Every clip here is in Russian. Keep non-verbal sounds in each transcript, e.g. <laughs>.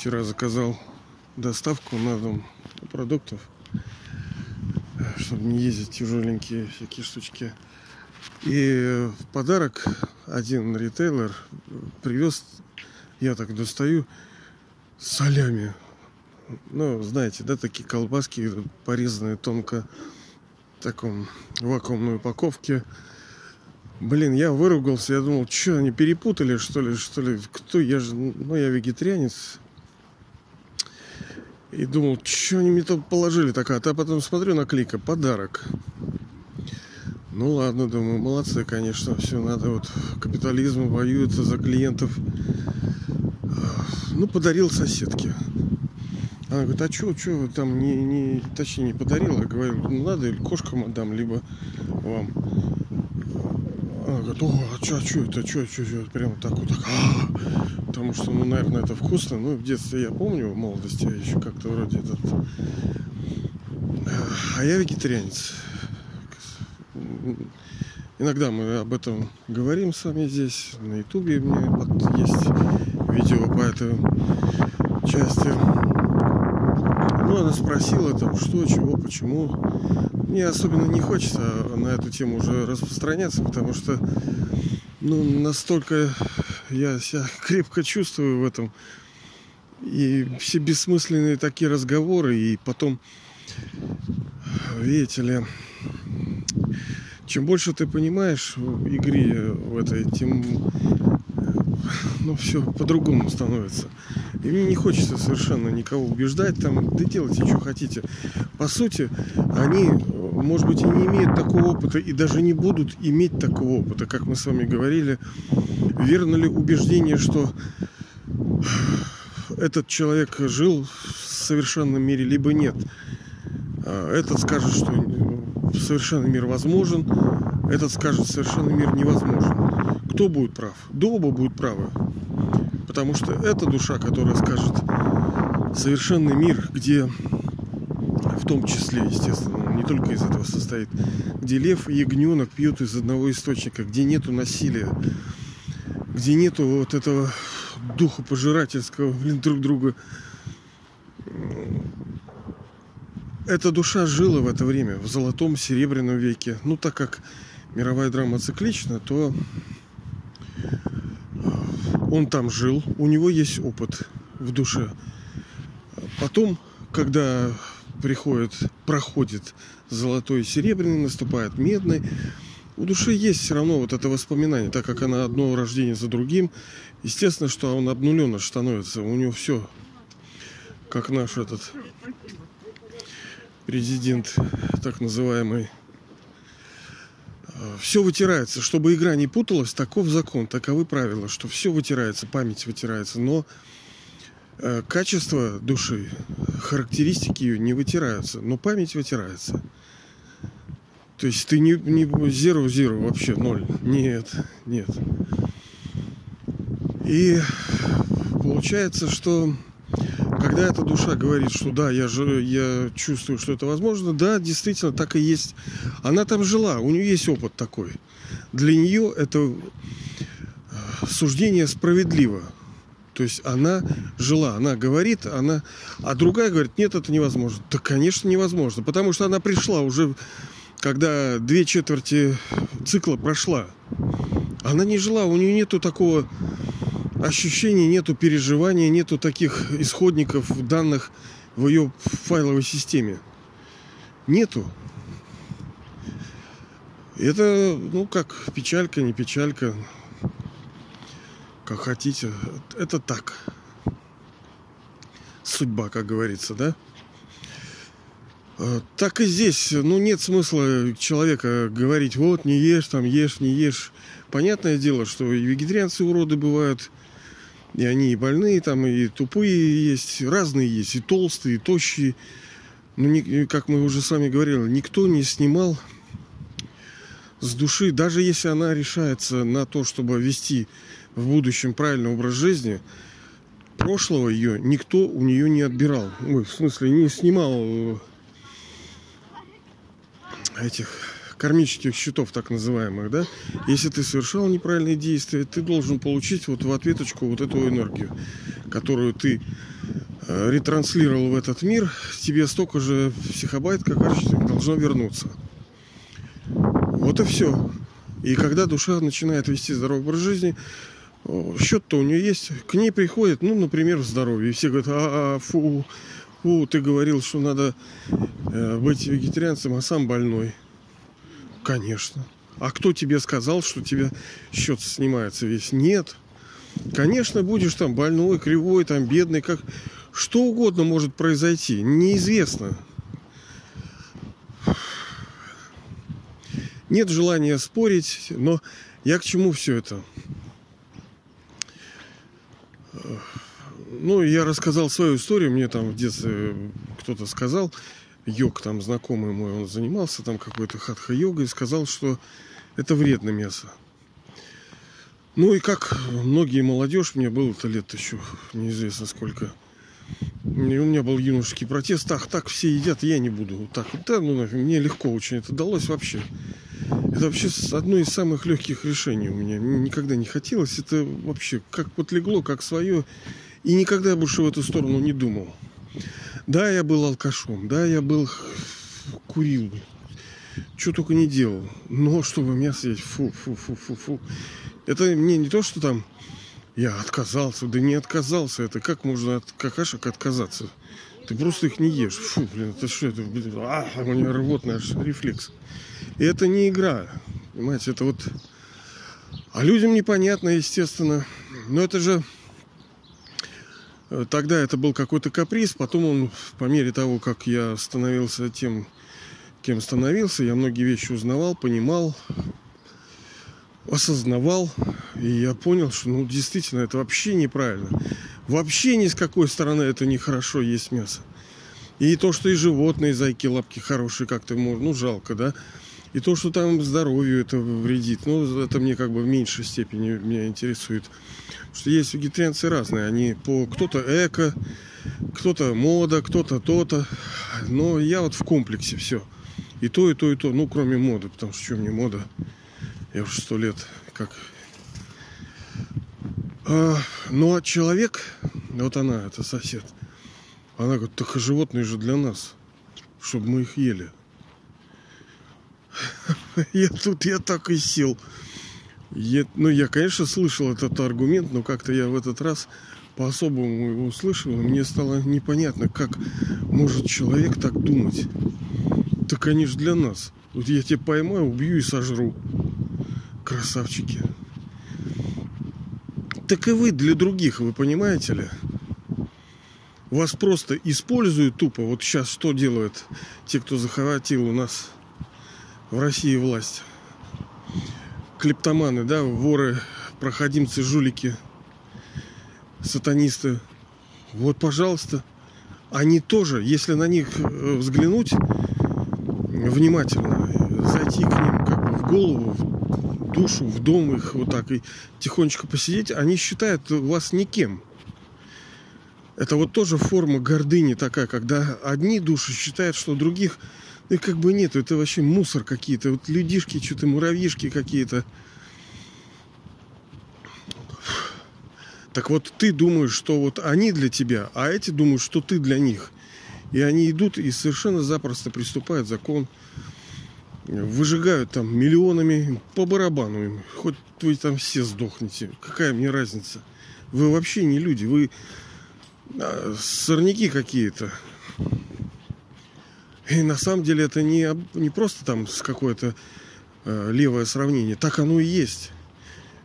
Вчера заказал доставку на дом продуктов, чтобы не ездить тяжеленькие всякие штучки. И в подарок один ритейлер привез, я так достаю, солями. Ну, знаете, да, такие колбаски порезанные тонко в таком вакуумной упаковке. Блин, я выругался, я думал, что они перепутали, что ли, что ли, кто, я же, ну, я вегетарианец. И думал, что они мне тут положили такая, а потом смотрю на клика, подарок. Ну ладно, думаю, молодцы, конечно, все надо вот капитализм воюется за клиентов. Ну, подарил соседке. Она говорит, а что, что там не, не, точнее, не подарила? Говорю, ну надо, или кошкам отдам, либо вам. Она говорит, о, а что, а что это, что, что, что, прямо так вот так. А, потому что, ну, наверное, это вкусно. Ну, в детстве я помню, в молодости я еще как-то вроде этот... А я вегетарианец. Иногда мы об этом говорим с вами здесь. На ютубе у меня есть видео по этой части. Ну, она спросила там, что, чего, почему. Мне особенно не хочется на эту тему уже распространяться, потому что ну, настолько я себя крепко чувствую в этом. И все бессмысленные такие разговоры, и потом, видите ли, чем больше ты понимаешь в игре в этой, тем ну, все по-другому становится. И мне не хочется совершенно никого убеждать, там, да делайте, что хотите. По сути, они, может быть, и не имеют такого опыта, и даже не будут иметь такого опыта, как мы с вами говорили. Верно ли убеждение, что этот человек жил в совершенном мире, либо нет? А этот скажет, что совершенный мир возможен, этот скажет, совершенный мир невозможен. Кто будет прав? Да оба будут правы. Потому что это душа, которая скажет совершенный мир, где в том числе, естественно, не только из этого состоит, где лев и ягненок пьют из одного источника, где нету насилия, где нету вот этого духа пожирательского, блин, друг друга. Эта душа жила в это время, в золотом, серебряном веке. Ну, так как мировая драма циклична, то он там жил, у него есть опыт в душе. Потом, когда приходит, проходит золотой и серебряный, наступает медный, у души есть все равно вот это воспоминание, так как она одно рождение за другим. Естественно, что он обнуленно становится. У него все, как наш этот президент, так называемый все вытирается. Чтобы игра не путалась, таков закон, таковы правила, что все вытирается, память вытирается. Но э, качество души, характеристики ее не вытираются, но память вытирается. То есть ты не, не zero zero вообще ноль. Нет, нет. И получается, что когда эта душа говорит, что да, я, же, я чувствую, что это возможно, да, действительно, так и есть. Она там жила, у нее есть опыт такой. Для нее это э, суждение справедливо. То есть она жила, она говорит, она, а другая говорит, нет, это невозможно. Да, конечно, невозможно, потому что она пришла уже, когда две четверти цикла прошла. Она не жила, у нее нету такого ощущений, нету переживания, нету таких исходников данных в ее файловой системе. Нету. Это, ну, как печалька, не печалька, как хотите. Это так. Судьба, как говорится, да? А, так и здесь, ну, нет смысла человека говорить, вот, не ешь, там, ешь, не ешь. Понятное дело, что и вегетарианцы уроды бывают, и они и больные, там, и тупые есть, разные есть, и толстые, и тощие. Не, как мы уже с вами говорили, никто не снимал с души, даже если она решается на то, чтобы вести в будущем правильный образ жизни, прошлого ее никто у нее не отбирал. Ой, в смысле, не снимал э, этих кармических счетов, так называемых, да, если ты совершал неправильные действия, ты должен получить вот в ответочку вот эту энергию, которую ты э, ретранслировал в этот мир, тебе столько же психобайт, как архитектор, должно вернуться. Вот и все. И когда душа начинает вести здоровый образ жизни, счет-то у нее есть, к ней приходит, ну, например, в здоровье. И все говорят, а, а фу, фу, ты говорил, что надо э, быть вегетарианцем, а сам больной. Конечно. А кто тебе сказал, что тебе счет снимается весь? Нет. Конечно, будешь там больной, кривой, там бедный, как что угодно может произойти, неизвестно. Нет желания спорить, но я к чему все это? Ну, я рассказал свою историю, мне там в детстве кто-то сказал, йог там знакомый мой, он занимался там какой-то хатха-йогой, сказал, что это вредно мясо. Ну и как многие молодежь, мне было-то лет еще неизвестно сколько. У меня был юношеский протест. Ах, так все едят, я не буду. Так да, ну мне легко очень это далось вообще. Это вообще одно из самых легких решений у меня. Никогда не хотелось. Это вообще как вот легло, как свое. И никогда больше в эту сторону не думал. Да, я был алкашом, да, я был курил, что только не делал. Но чтобы мясо есть, фу, фу, фу, фу, фу. Это мне не то, что там я отказался, да не отказался. Это как можно от какашек отказаться? Ты просто их не ешь. Фу, блин, это что это? Блин, а, у меня рвотный аж рефлекс. И это не игра. Понимаете, это вот... А людям непонятно, естественно. Но это же... Э, тогда это был какой-то каприз, потом он, по мере того, как я становился тем, кем становился, я многие вещи узнавал, понимал, осознавал, и я понял, что ну действительно это вообще неправильно. Вообще ни с какой стороны это нехорошо есть мясо. И то, что и животные зайки, лапки хорошие, как-то ну жалко, да. И то, что там здоровью это вредит, ну это мне как бы в меньшей степени меня интересует. Потому что есть вегетарианцы разные, они по кто-то эко, кто-то мода, кто-то то-то. Но я вот в комплексе все. И то, и то, и то. Ну, кроме моды, потому что что мне мода? Я уже сто лет как... А, ну, а человек, вот она, это сосед, она говорит, так животные же для нас, чтобы мы их ели. <laughs> Я тут, я так и сел. Я, ну, я, конечно, слышал этот аргумент, но как-то я в этот раз по-особому его услышал, и мне стало непонятно, как может человек так думать. Так они же для нас. Вот я тебя поймаю, убью и сожру. Красавчики. Так и вы для других, вы понимаете ли? Вас просто используют тупо. Вот сейчас что делают те, кто захватил у нас в России власть? Клептоманы, да, воры, проходимцы, жулики, сатанисты. Вот, пожалуйста, они тоже, если на них э, взглянуть внимательно, зайти к ним как бы в голову, душу в дом их вот так и тихонечко посидеть, они считают вас никем. Это вот тоже форма гордыни такая, когда одни души считают, что других ну, как бы нет, это вообще мусор какие-то, вот людишки, что-то муравьишки какие-то. Так вот, ты думаешь, что вот они для тебя, а эти думают, что ты для них. И они идут и совершенно запросто приступают закон выжигают там миллионами по барабану им. Хоть вы там все сдохнете. Какая мне разница? Вы вообще не люди, вы а, сорняки какие-то. И на самом деле это не, не просто там с какое-то э, левое сравнение. Так оно и есть.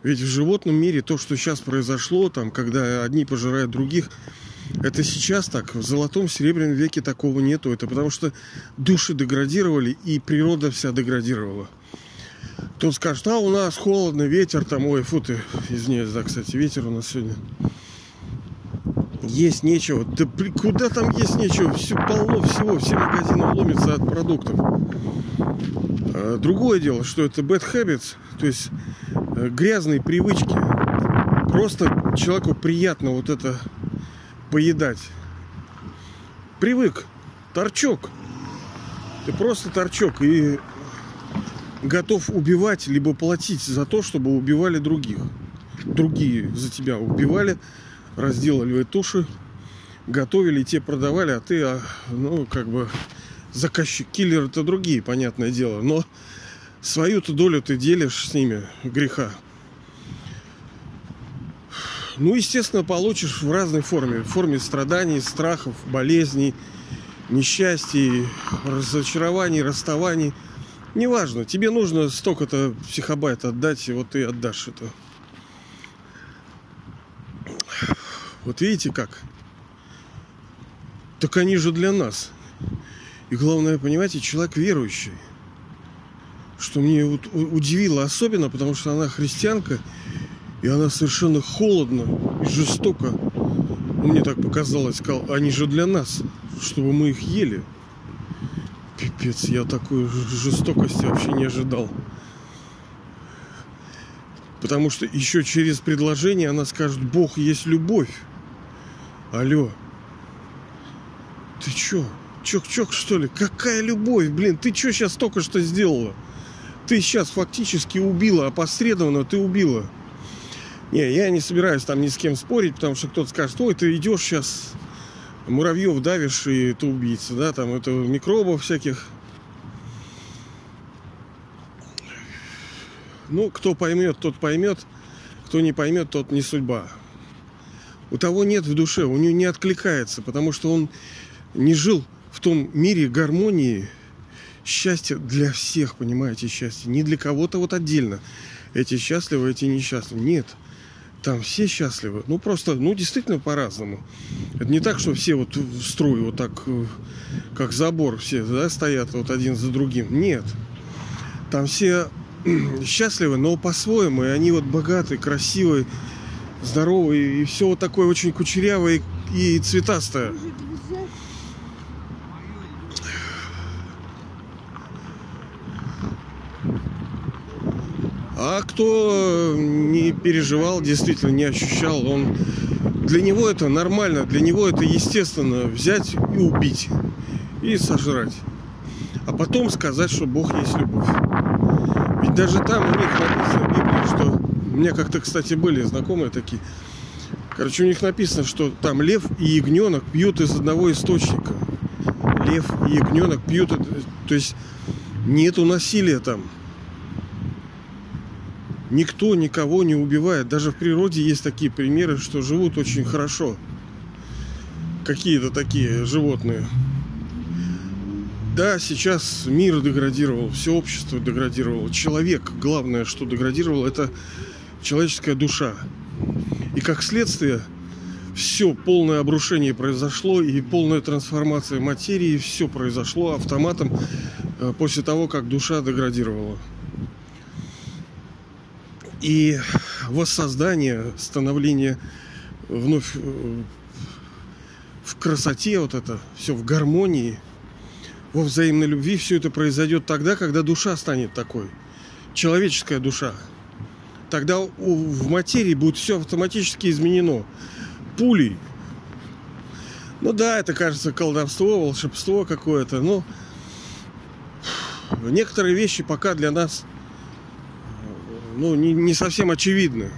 Ведь в животном мире то, что сейчас произошло, там, когда одни пожирают других, это сейчас так. В золотом, серебряном веке такого нету. Это потому что души деградировали и природа вся деградировала. Кто скажет, а у нас холодно, ветер там, ой, фу ты, извиняюсь, да, кстати, ветер у нас сегодня. Есть нечего. Да куда там есть нечего? Все полно всего, все магазины ломятся от продуктов. А, другое дело, что это bad habits, то есть э, грязные привычки. Просто человеку приятно вот это поедать. Привык. Торчок. Ты просто торчок и готов убивать, либо платить за то, чтобы убивали других. Другие за тебя убивали, разделали туши, готовили, те продавали, а ты, а, ну, как бы, заказчик, киллер это другие, понятное дело. Но свою-то долю ты делишь с ними греха. Ну, естественно, получишь в разной форме. В форме страданий, страхов, болезней, несчастий, разочарований, расставаний. Неважно, тебе нужно столько-то психобайт отдать, и вот ты отдашь это. Вот видите как? Так они же для нас. И главное, понимаете, человек верующий. Что мне удивило особенно, потому что она христианка, и она совершенно холодно и жестоко, мне так показалось, сказал, они же для нас, чтобы мы их ели. Пипец, я такой жестокости вообще не ожидал. Потому что еще через предложение она скажет, Бог есть любовь. Алло. Ты чё? Чок-чок, что ли? Какая любовь, блин? Ты чё сейчас только что сделала? Ты сейчас фактически убила, опосредованно ты убила. Не, я не собираюсь там ни с кем спорить, потому что кто-то скажет, ой, ты идешь сейчас муравьев давишь, и ты убийца, да, там это микробов всяких. Ну, кто поймет, тот поймет, кто не поймет, тот не судьба. У того нет в душе, у него не откликается, потому что он не жил в том мире гармонии, счастья для всех, понимаете, счастье. Не для кого-то вот отдельно. Эти счастливы, эти несчастливы. Нет. Там все счастливы. Ну, просто, ну, действительно по-разному. Это не так, что все вот в строй вот так, э, как забор все, да, стоят вот один за другим. Нет. Там все <clears throat> счастливы, но по-своему. И они вот богатые, красивые, здоровые. И все вот такое очень кучерявое и цветастое. А кто не переживал, действительно не ощущал, он для него это нормально, для него это естественно взять и убить и сожрать. А потом сказать, что Бог есть любовь. Ведь даже там у них написано в Библии, что... У меня как-то, кстати, были знакомые такие. Короче, у них написано, что там лев и ягненок пьют из одного источника. Лев и ягненок пьют... То есть нету насилия там. Никто никого не убивает. Даже в природе есть такие примеры, что живут очень хорошо. Какие-то такие животные. Да, сейчас мир деградировал, все общество деградировало. Человек, главное, что деградировал, это человеческая душа. И как следствие, все полное обрушение произошло, и полная трансформация материи, все произошло автоматом э, после того, как душа деградировала. И воссоздание, становление вновь э, в красоте вот это, все в гармонии, во взаимной любви, все это произойдет тогда, когда душа станет такой. Человеческая душа. Тогда в материи будет все автоматически изменено. Пулей. Ну да, это кажется колдовство, волшебство какое-то, но некоторые вещи пока для нас ну, не, не совсем очевидны.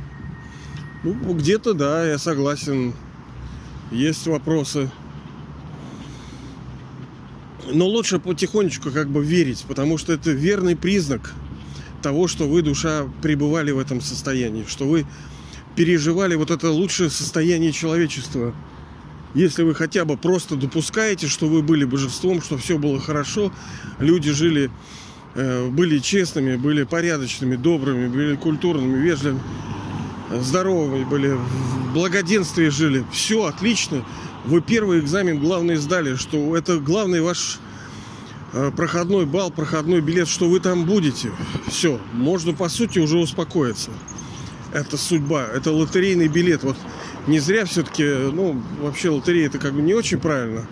Ну, где-то, да, я согласен. Есть вопросы. Но лучше потихонечку как бы верить, потому что это верный признак того, что вы, душа, пребывали в этом состоянии, что вы переживали вот это лучшее состояние человечества. Если вы хотя бы просто допускаете, что вы были божеством, что все было хорошо, люди жили были честными, были порядочными, добрыми, были культурными, вежливыми, здоровыми были, в благоденствии жили. Все отлично. Вы первый экзамен главный сдали, что это главный ваш э, проходной балл, проходной билет, что вы там будете. Все, можно по сути уже успокоиться. Это судьба, это лотерейный билет. Вот не зря все-таки, ну, вообще лотерея это как бы не очень правильно.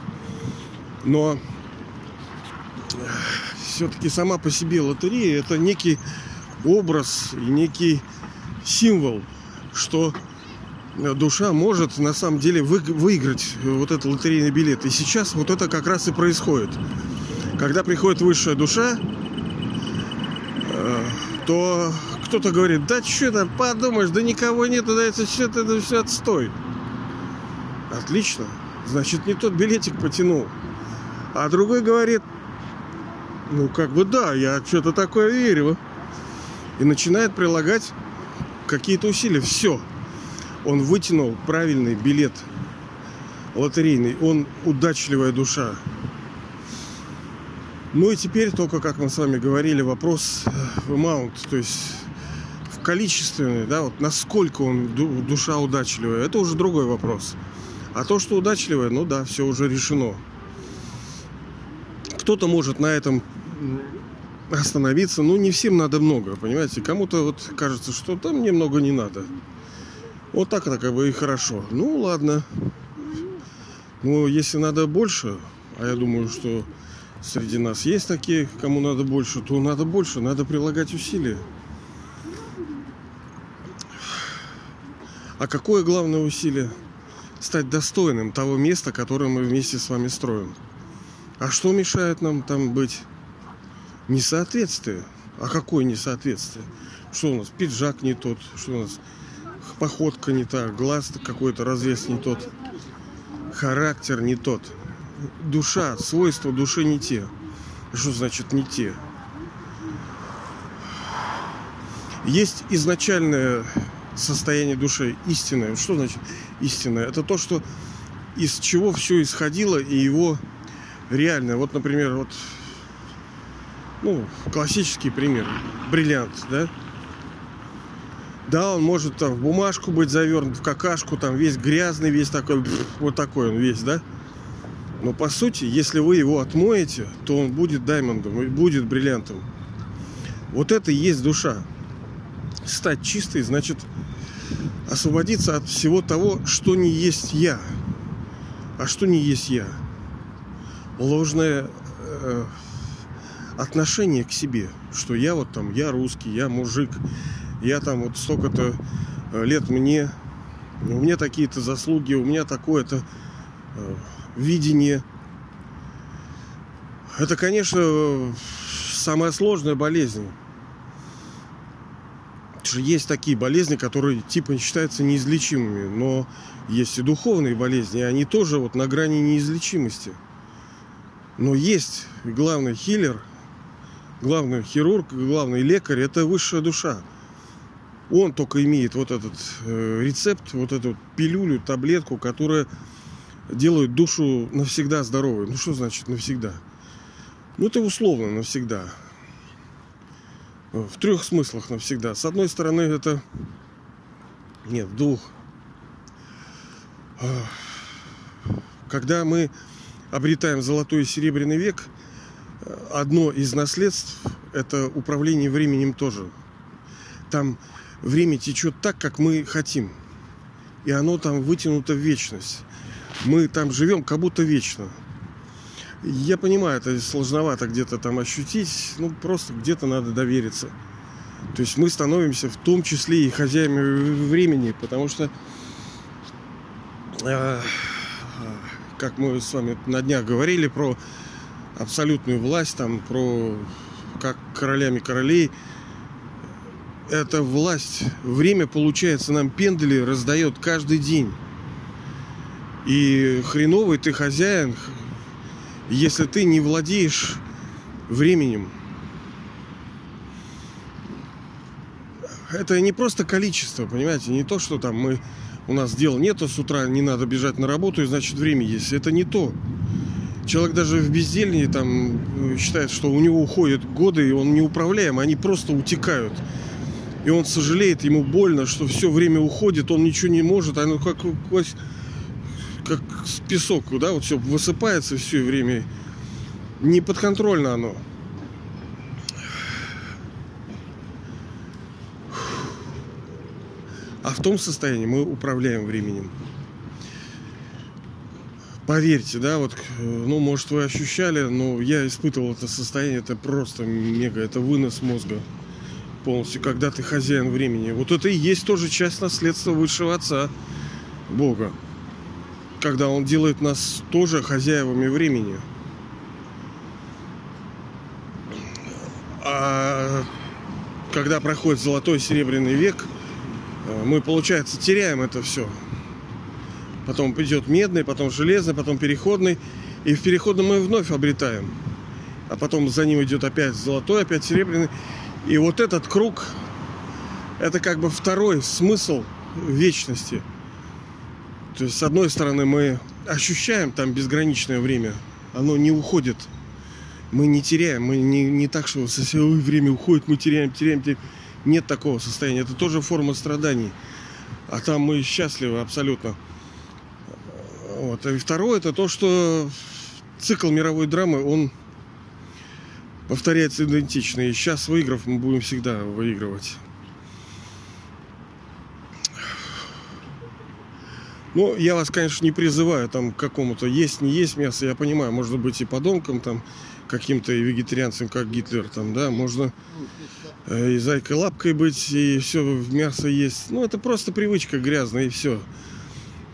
Но все-таки сама по себе лотерея это некий образ и некий символ, что душа может на самом деле вы, выиграть вот этот лотерейный билет. И сейчас вот это как раз и происходит. Когда приходит высшая душа, э, то кто-то говорит, да что то подумаешь, да никого нету, да это все, это все отстой. Отлично. Значит, не тот билетик потянул. А другой говорит, ну, как бы да, я что-то такое верю. И начинает прилагать какие-то усилия. Все. Он вытянул правильный билет лотерейный. Он удачливая душа. Ну и теперь только, как мы с вами говорили, вопрос в amount, то есть в количественный, да, вот насколько он душа удачливая, это уже другой вопрос. А то, что удачливая, ну да, все уже решено. Кто-то может на этом остановиться, ну не всем надо много, понимаете, кому-то вот кажется, что там мне много не надо. Вот так это как бы и хорошо. Ну ладно. Ну, если надо больше, а я думаю, что среди нас есть такие, кому надо больше, то надо больше, надо прилагать усилия. А какое главное усилие? Стать достойным того места, которое мы вместе с вами строим. А что мешает нам там быть? Несоответствие. А какое несоответствие? Что у нас? Пиджак не тот, что у нас? Походка не та, глаз какой-то разрез не тот, характер не тот душа, свойства души не те. Что значит не те? Есть изначальное состояние души, истинное. Что значит истинное? Это то, что из чего все исходило и его реальное. Вот, например, вот ну, классический пример. Бриллиант, да? Да, он может там в бумажку быть завернут, в какашку, там весь грязный, весь такой, вот такой он весь, да? Но по сути, если вы его отмоете, то он будет даймондом, будет бриллиантом. Вот это и есть душа. Стать чистой значит освободиться от всего того, что не есть я. А что не есть я? Ложное э, отношение к себе, что я вот там, я русский, я мужик, я там вот столько-то э, лет мне, у меня такие-то заслуги, у меня такое-то э, видение. Это, конечно, самая сложная болезнь. Есть такие болезни, которые типа считаются неизлечимыми, но есть и духовные болезни, и они тоже вот на грани неизлечимости. Но есть главный хиллер, главный хирург, главный лекарь – это высшая душа. Он только имеет вот этот э, рецепт, вот эту пилюлю, таблетку, которая делают душу навсегда здоровой. Ну что значит навсегда? Ну это условно навсегда. В трех смыслах навсегда. С одной стороны это... Нет, в двух. Когда мы обретаем золотой и серебряный век, одно из наследств – это управление временем тоже. Там время течет так, как мы хотим. И оно там вытянуто в вечность мы там живем как будто вечно. Я понимаю, это сложновато где-то там ощутить, ну просто где-то надо довериться. То есть мы становимся в том числе и хозяевами времени, потому что, э, как мы с вами на днях говорили про абсолютную власть, там про как королями королей, эта власть, время, получается, нам пендели раздает каждый день. И хреновый ты хозяин, если ты не владеешь временем. Это не просто количество, понимаете, не то, что там мы у нас дел нету с утра, не надо бежать на работу, и значит время есть. Это не то. Человек даже в безделье там э, считает, что у него уходят годы, и он неуправляем, они просто утекают. И он сожалеет, ему больно, что все время уходит, он ничего не может, оно как как песок, да, вот все высыпается все время. Не подконтрольно оно. А в том состоянии мы управляем временем. Поверьте, да, вот, ну, может, вы ощущали, но я испытывал это состояние, это просто мега, это вынос мозга полностью, когда ты хозяин времени. Вот это и есть тоже часть наследства высшего отца Бога когда он делает нас тоже хозяевами времени. А когда проходит золотой серебряный век, э, мы, получается, теряем это все. потом идет медный, потом железный, потом переходный. И в переходном мы вновь обретаем. А потом за ним идет опять золотой, опять серебряный. И вот этот круг, это как бы второй смысл вечности. То есть, с одной стороны, мы ощущаем там безграничное время. Оно не уходит. Мы не теряем. Мы не, не так, что Ой, время уходит, мы теряем, теряем, теряем. Нет такого состояния. Это тоже форма страданий. А там мы счастливы абсолютно. Вот. И второе, это то, что цикл мировой драмы, он повторяется идентично. И сейчас, выиграв, мы будем всегда выигрывать. Ну, я вас, конечно, не призываю там к какому-то есть, не есть мясо. Я понимаю, можно быть и подонком там, каким-то вегетарианцем, как Гитлер, там, да, можно э, и зайкой лапкой быть, и все мясо есть. Ну, это просто привычка грязная, и все.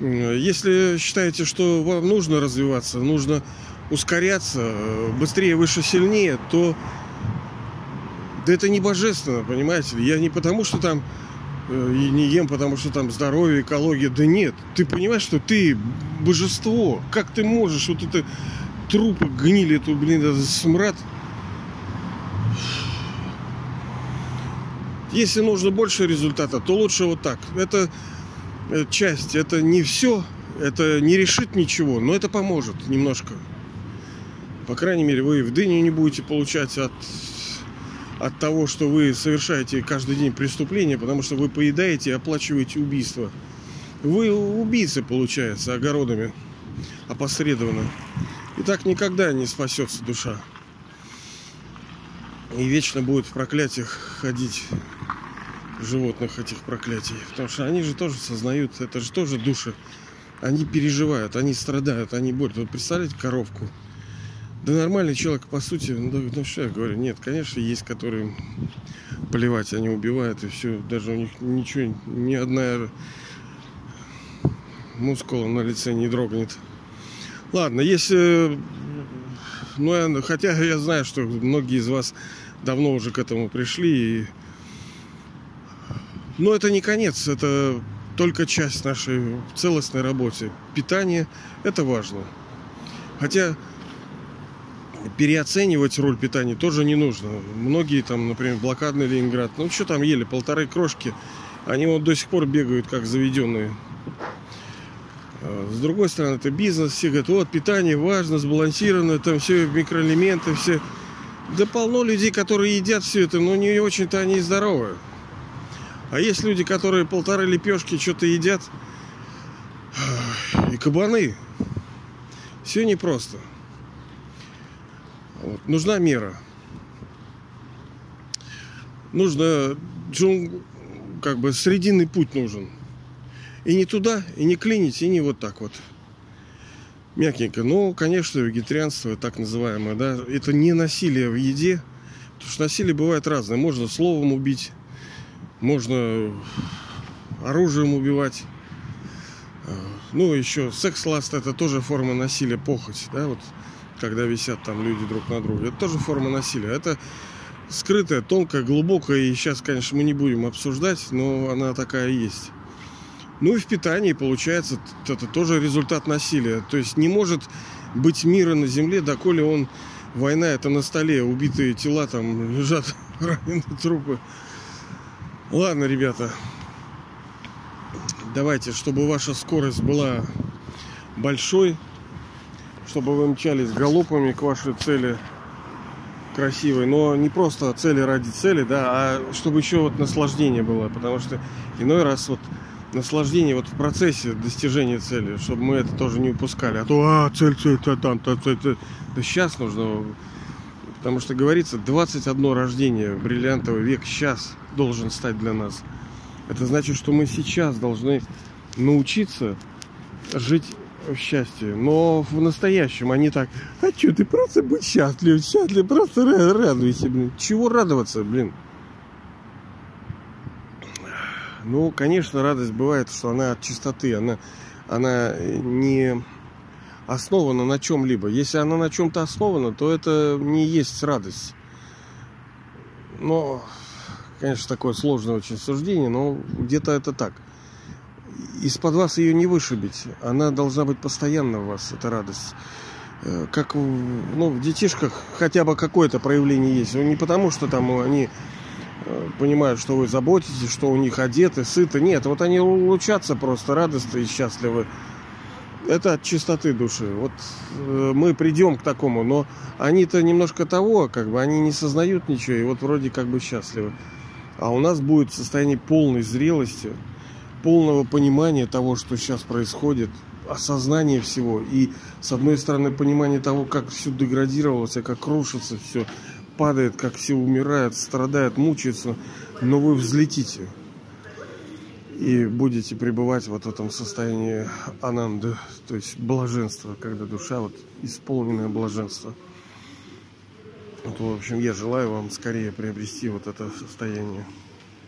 Если считаете, что вам нужно развиваться, нужно ускоряться, э, быстрее, выше, сильнее, то да это не божественно, понимаете ли. Я не потому, что там э, и не ем, потому что там здоровье, экология. Да нет, ты понимаешь, что ты божество. Как ты можешь вот это трупы гнили, эту, блин, этот смрад. Если нужно больше результата, то лучше вот так. Это э, часть, это не все, это не решит ничего, но это поможет немножко. По крайней мере, вы в дыню не будете получать от, от того, что вы совершаете каждый день преступления, потому что вы поедаете и оплачиваете убийство. Вы убийцы, получается, огородами опосредованно. И так никогда не спасется душа. И вечно будет в проклятиях ходить животных этих проклятий. Потому что они же тоже сознают, это же тоже души. Они переживают, они страдают, они борются. Вот представляете коровку. Да нормальный человек, по сути, ну, ну что я говорю, нет, конечно, есть, которые плевать, они убивают, и все, даже у них ничего, ни одна мускула на лице не дрогнет. Ладно, если... Ну, я, хотя я знаю, что многие из вас давно уже к этому пришли. И... Но это не конец, это только часть нашей целостной работы. Питание – это важно. Хотя переоценивать роль питания тоже не нужно. Многие там, например, блокадный Ленинград, ну что там ели, полторы крошки, они вот до сих пор бегают как заведенные. А, с другой стороны, это бизнес, все говорят, вот питание важно, сбалансировано, там все микроэлементы, все. Да полно людей, которые едят все это, но не очень-то они здоровы. А есть люди, которые полторы лепешки что-то едят, и кабаны. Все непросто. Вот. Нужна мера. Нужно джун, как бы срединный путь нужен. И не туда, и не клинить, и не вот так вот. Мягенько. Ну, конечно, вегетарианство, так называемое, да, это не насилие в еде. Потому что насилие бывает разное. Можно словом убить, можно оружием убивать. А, ну, еще секс-ласт это тоже форма насилия, похоть, да, вот когда висят там люди друг на друге. Это тоже форма насилия. Это скрытая, тонкая, глубокая. И сейчас, конечно, мы не будем обсуждать, но она такая есть. Ну и в питании, получается, это тоже результат насилия. То есть не может быть мира на земле, доколе он... Война это на столе, убитые тела там лежат, <laughs> раненые трупы. Ладно, ребята, давайте, чтобы ваша скорость была большой, чтобы вы мчались галопами к вашей цели красивой, но не просто цели ради цели, да, а чтобы еще вот наслаждение было, потому что иной раз вот наслаждение вот в процессе достижения цели, чтобы мы это тоже не упускали. А то, а, цель, цель, та, там, та, цель, цель. Да сейчас нужно, потому что говорится, 21 рождение, бриллиантовый век сейчас должен стать для нас. Это значит, что мы сейчас должны научиться жить в счастье, но в настоящем они так, а что, ты просто будь счастлив, счастлив, просто радуйся, блин. Чего радоваться, блин? Ну, конечно, радость бывает, что она от чистоты, она, она не основана на чем-либо. Если она на чем-то основана, то это не есть радость. Но, конечно, такое сложное очень суждение, но где-то это так. из-под вас ее не вышибить. Она должна быть постоянно в вас, эта радость. Э, как ну, в детишках хотя бы какое-то проявление есть. Не потому, что там они понимают, что вы заботитесь, что у них одеты, сыты. Нет, вот они улучшатся просто радостны и счастливы. Это от чистоты души. Вот э, мы придем к такому, но они-то немножко того, как бы они не сознают ничего, и вот вроде как бы счастливы. А у нас будет состояние полной зрелости, полного понимания того, что сейчас происходит, осознание всего. И, с одной стороны, понимание того, как все деградировалось, как рушится все, падает, как все умирает, страдает, мучается. Но вы взлетите и будете пребывать вот в этом состоянии ананды, то есть блаженства, когда душа вот исполненное блаженство. Вот, в общем, я желаю вам скорее приобрести вот это состояние.